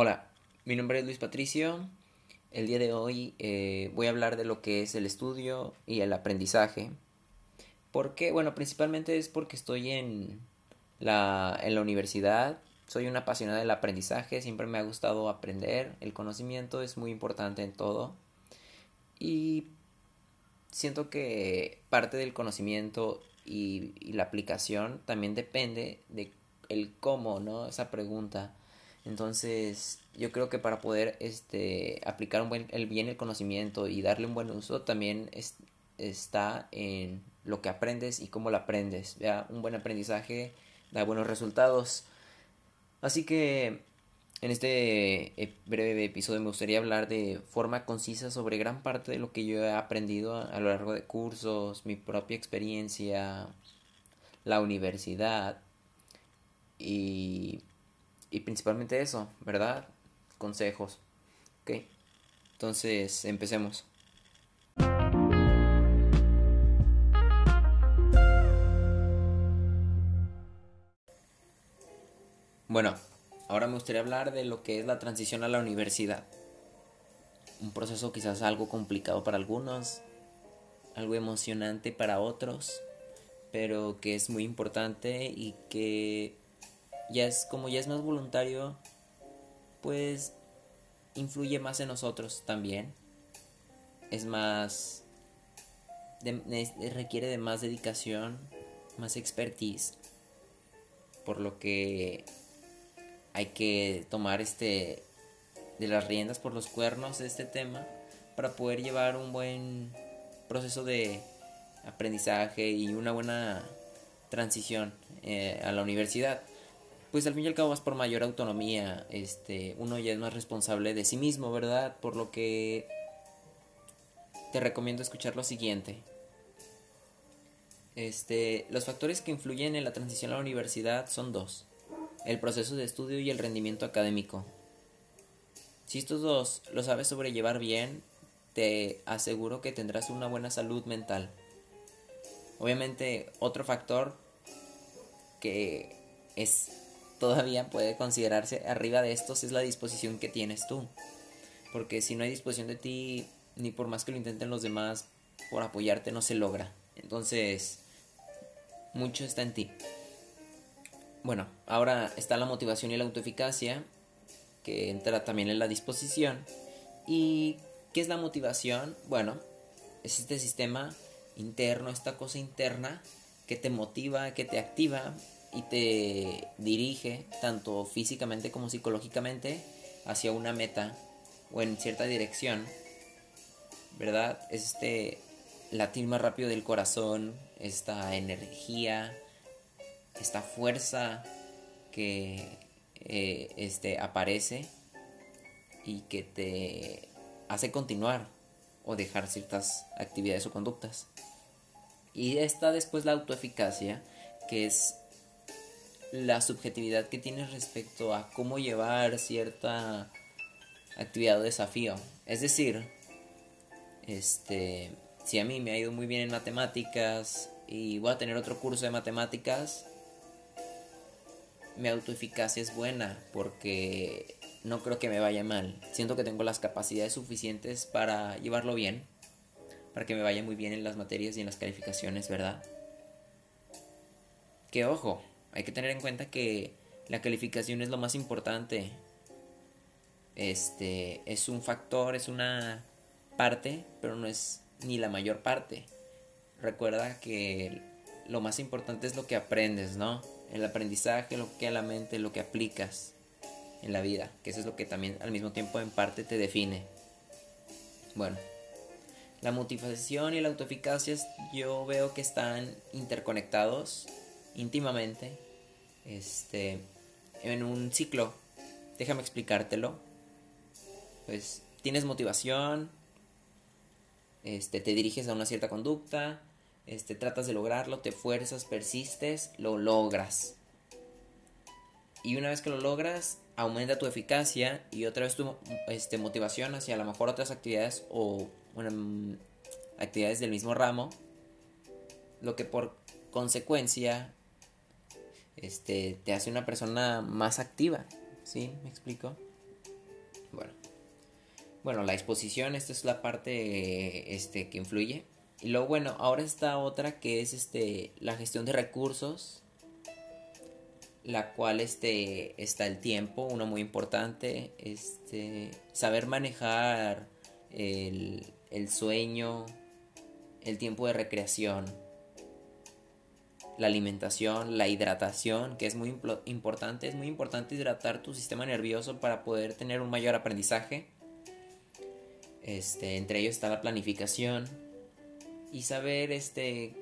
Hola, mi nombre es Luis Patricio. El día de hoy eh, voy a hablar de lo que es el estudio y el aprendizaje. ¿Por qué? Bueno, principalmente es porque estoy en la, universidad. Soy una apasionada del aprendizaje, siempre me ha gustado aprender. El conocimiento es muy importante en todo. Y siento que parte del conocimiento y, y la aplicación también depende de el cómo, ¿no? Esa pregunta entonces, yo creo que para poder este, aplicar un buen, el bien el conocimiento y darle un buen uso, también está en lo que aprendes y cómo lo aprendes. ¿ya? Un buen aprendizaje da buenos resultados. Así que en este eh, breve episodio me gustaría hablar de forma concisa sobre gran parte de lo que yo he aprendido a lo largo de cursos, mi propia experiencia, la universidad y y principalmente eso, ¿verdad? Consejos. Ok. Entonces, empecemos. Bueno, ahora me gustaría hablar de lo que es la transición a la universidad. Un proceso quizás algo complicado para algunos, algo emocionante para otros, pero que es muy importante y que ya es como ya es más voluntario, pues influye más en nosotros también. Es más requiere de más dedicación, más expertise, por lo que hay que tomar este de las riendas por los cuernos de este tema para poder llevar un buen proceso de aprendizaje y una buena transición eh, a la universidad pues al fin y al cabo vas por mayor autonomía, este, uno ya es más responsable de sí mismo, ¿verdad? Por lo que te recomiendo escuchar lo siguiente. Este, los factores que influyen en la transición a la universidad son dos, el proceso de estudio y el rendimiento académico. Si estos dos lo sabes sobrellevar bien, te aseguro que tendrás una buena salud mental. Obviamente, otro factor que es todavía puede considerarse arriba de estos es la disposición que tienes tú. Porque si no hay disposición de ti, ni por más que lo intenten los demás, por apoyarte no se logra. Entonces, mucho está en ti. Bueno, ahora está la motivación y la autoeficacia, que entra también en la disposición. ¿Y qué es la motivación? Bueno, es este sistema interno, esta cosa interna que te motiva, que te activa y te dirige tanto físicamente como psicológicamente hacia una meta o en cierta dirección, ¿verdad? Es este latir más rápido del corazón, esta energía, esta fuerza que eh, este, aparece y que te hace continuar o dejar ciertas actividades o conductas. Y está después la autoeficacia, que es la subjetividad que tienes respecto a cómo llevar cierta actividad o desafío. Es decir, este, si a mí me ha ido muy bien en matemáticas y voy a tener otro curso de matemáticas, mi autoeficacia es buena porque no creo que me vaya mal. Siento que tengo las capacidades suficientes para llevarlo bien, para que me vaya muy bien en las materias y en las calificaciones, ¿verdad? Que ojo, hay que tener en cuenta que la calificación es lo más importante. Este es un factor, es una parte, pero no es ni la mayor parte. Recuerda que lo más importante es lo que aprendes, ¿no? El aprendizaje, lo que a la mente, lo que aplicas en la vida, que eso es lo que también al mismo tiempo en parte te define. Bueno, la motivación y la autoeficacia yo veo que están interconectados íntimamente este, en un ciclo. Déjame explicártelo. Pues tienes motivación, este, te diriges a una cierta conducta, este, tratas de lograrlo, te fuerzas, persistes, lo logras. Y una vez que lo logras, aumenta tu eficacia y otra vez tu este, motivación hacia a lo mejor otras actividades o bueno, actividades del mismo ramo, lo que por consecuencia este, te hace una persona más activa, ¿sí? ¿Me explico? Bueno. Bueno, la exposición, esta es la parte este, que influye. Y luego, bueno, ahora está otra que es este, la gestión de recursos, la cual este, está el tiempo, uno muy importante, este, saber manejar el, el sueño, el tiempo de recreación, la alimentación, la hidratación, que es muy importante. Es muy importante hidratar tu sistema nervioso para poder tener un mayor aprendizaje. Este, entre ellos está la planificación y saber este,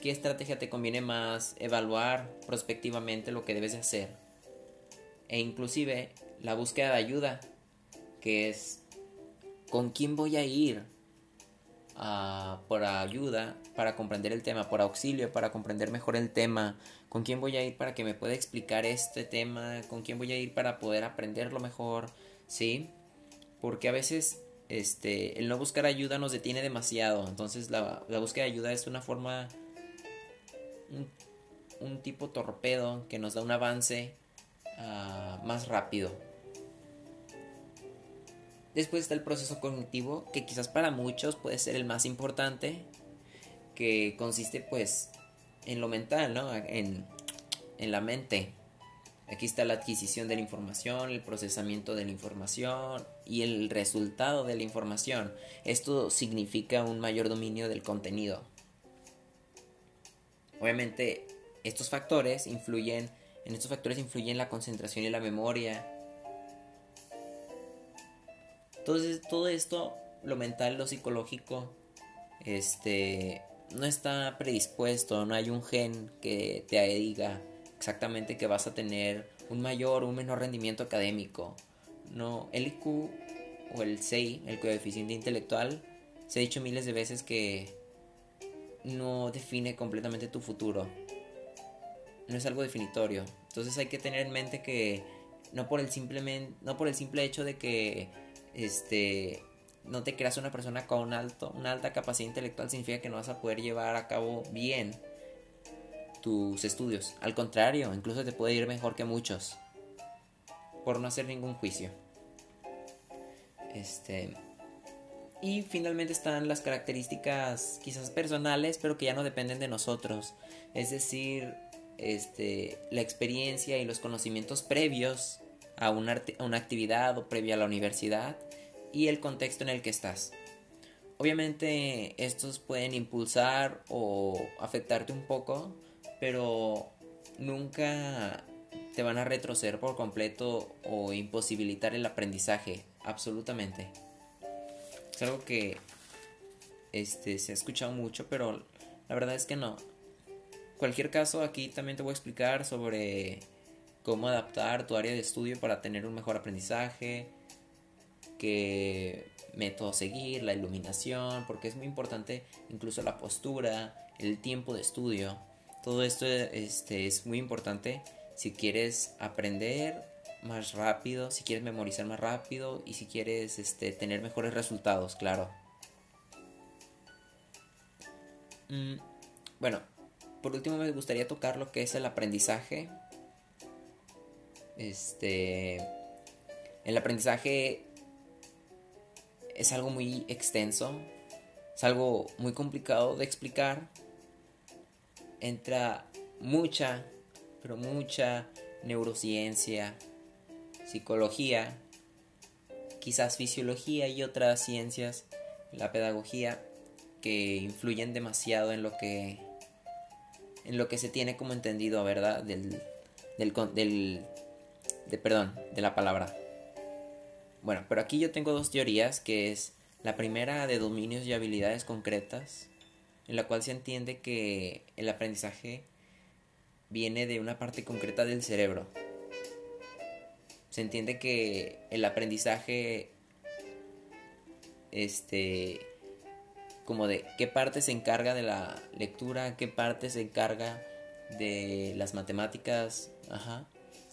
qué estrategia te conviene más, evaluar prospectivamente lo que debes de hacer. E inclusive la búsqueda de ayuda, que es con quién voy a ir por ayuda para comprender el tema, por auxilio para comprender mejor el tema, con quién voy a ir para que me pueda explicar este tema, con quién voy a ir para poder aprenderlo mejor, ¿sí? Porque a veces este, el no buscar ayuda nos detiene demasiado, entonces la, búsqueda de ayuda es una forma, un, tipo torpedo que nos da un avance ah, más rápido. Después está el proceso cognitivo, que quizás para muchos puede ser el más importante, que consiste pues en lo mental, ¿no? En, en la mente. Aquí está la adquisición de la información, el procesamiento de la información y el resultado de la información. Esto significa un mayor dominio del contenido. Obviamente, estos factores influyen, en estos factores influyen la concentración y la memoria, entonces, todo esto, lo mental, lo psicológico, este, no está predispuesto, no hay un gen que te diga exactamente que vas a tener un mayor o un menor rendimiento académico. No, el IQ o el CI, el coeficiente intelectual, se ha dicho miles de veces que no define completamente tu futuro. No es algo definitorio. Entonces hay que tener en mente que no por el simplemente no por el simple hecho de que este, no te creas una persona con alto, una alta capacidad intelectual significa que no vas a poder llevar a cabo bien tus estudios. Al contrario, incluso te puede ir mejor que muchos. Por no hacer ningún juicio. Este. Y finalmente están las características quizás personales, pero que ya no dependen de nosotros. Es decir, este, la experiencia y los conocimientos previos a una, una actividad o previa a la universidad y el contexto en el que estás. Obviamente estos pueden impulsar o afectarte un poco, pero nunca te van a retroceder por completo o imposibilitar el aprendizaje, absolutamente. Es algo que este, se ha escuchado mucho, pero la verdad es que no. Cualquier caso, aquí también te voy a explicar sobre cómo adaptar tu área de estudio para tener un mejor aprendizaje, qué método seguir, la iluminación, porque es muy importante incluso la postura, el tiempo de estudio. Todo esto este, es muy importante si quieres aprender más rápido, si quieres memorizar más rápido y si quieres este, tener mejores resultados, claro. Mm, bueno, por último me gustaría tocar lo que es el aprendizaje este, el aprendizaje es algo muy extenso, es algo muy complicado de explicar. Entra mucha, pero mucha neurociencia, psicología, quizás fisiología y otras ciencias, la pedagogía, que influyen demasiado en lo que en lo que se tiene como entendido, ¿verdad? Del, del, del de perdón, de la palabra. Bueno, pero aquí yo tengo dos teorías, que es la primera de dominios y habilidades concretas, en la cual se entiende que el aprendizaje viene de una parte concreta del cerebro. Se entiende que el aprendizaje este como de qué parte se encarga de la lectura, qué parte se encarga de las matemáticas, ajá,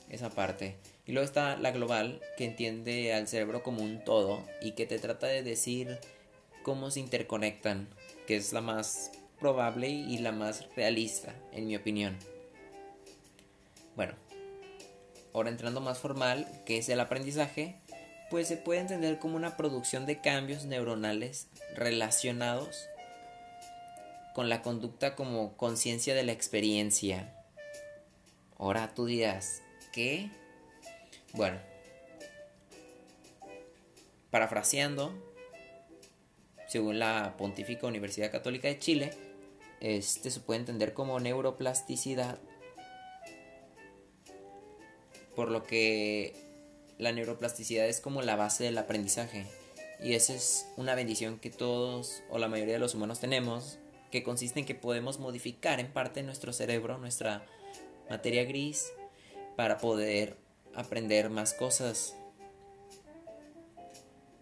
esa parte. Y luego está la global, que entiende al cerebro como un todo y que te trata de decir cómo se interconectan, que es la más probable y la más realista, en mi opinión. Bueno, ahora entrando más formal, que es el aprendizaje, pues se puede entender como una producción de cambios neuronales relacionados con la conducta como conciencia de la experiencia. Ahora tú dirás, ¿qué? Bueno, parafraseando, según la Pontífica Universidad Católica de Chile, este se puede entender como neuroplasticidad, por lo que la neuroplasticidad es como la base del aprendizaje. Y esa es una bendición que todos o la mayoría de los humanos tenemos, que consiste en que podemos modificar en parte nuestro cerebro, nuestra materia gris, para poder aprender más cosas.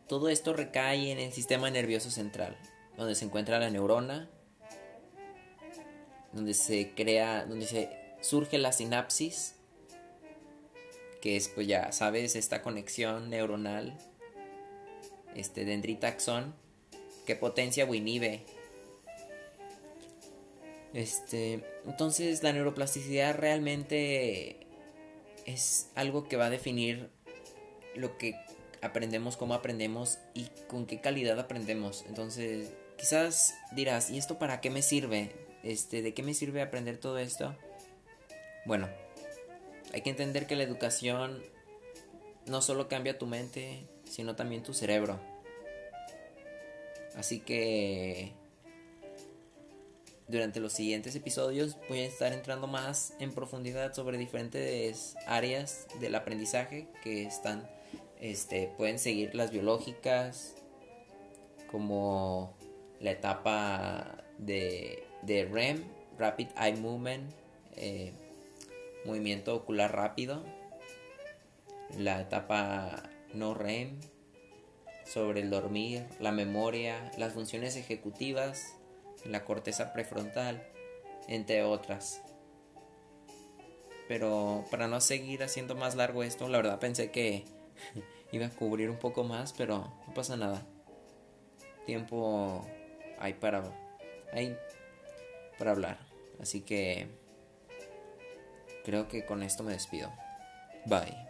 Todo esto recae en el sistema nervioso central, donde se encuentra la neurona, donde se crea, donde se surge la sinapsis, que es pues ya sabes esta conexión neuronal, este dendritaxón, que potencia o inhibe. Este, entonces la neuroplasticidad realmente es algo que va a definir lo que aprendemos, cómo aprendemos y con qué calidad aprendemos. Entonces, quizás dirás, ¿y esto para qué me sirve? Este, ¿de qué me sirve aprender todo esto? Bueno, hay que entender que la educación no solo cambia tu mente, sino también tu cerebro. Así que durante los siguientes episodios voy a estar entrando más en profundidad sobre diferentes áreas del aprendizaje que están este pueden seguir las biológicas como la etapa de, de REM, Rapid Eye Movement, eh, movimiento ocular rápido, la etapa no REM, sobre el dormir, la memoria, las funciones ejecutivas, la corteza prefrontal, entre otras. Pero para no seguir haciendo más largo esto, la verdad pensé que iba a cubrir un poco más, pero no pasa nada. Tiempo hay para hay para hablar. Así que creo que con esto me despido. Bye.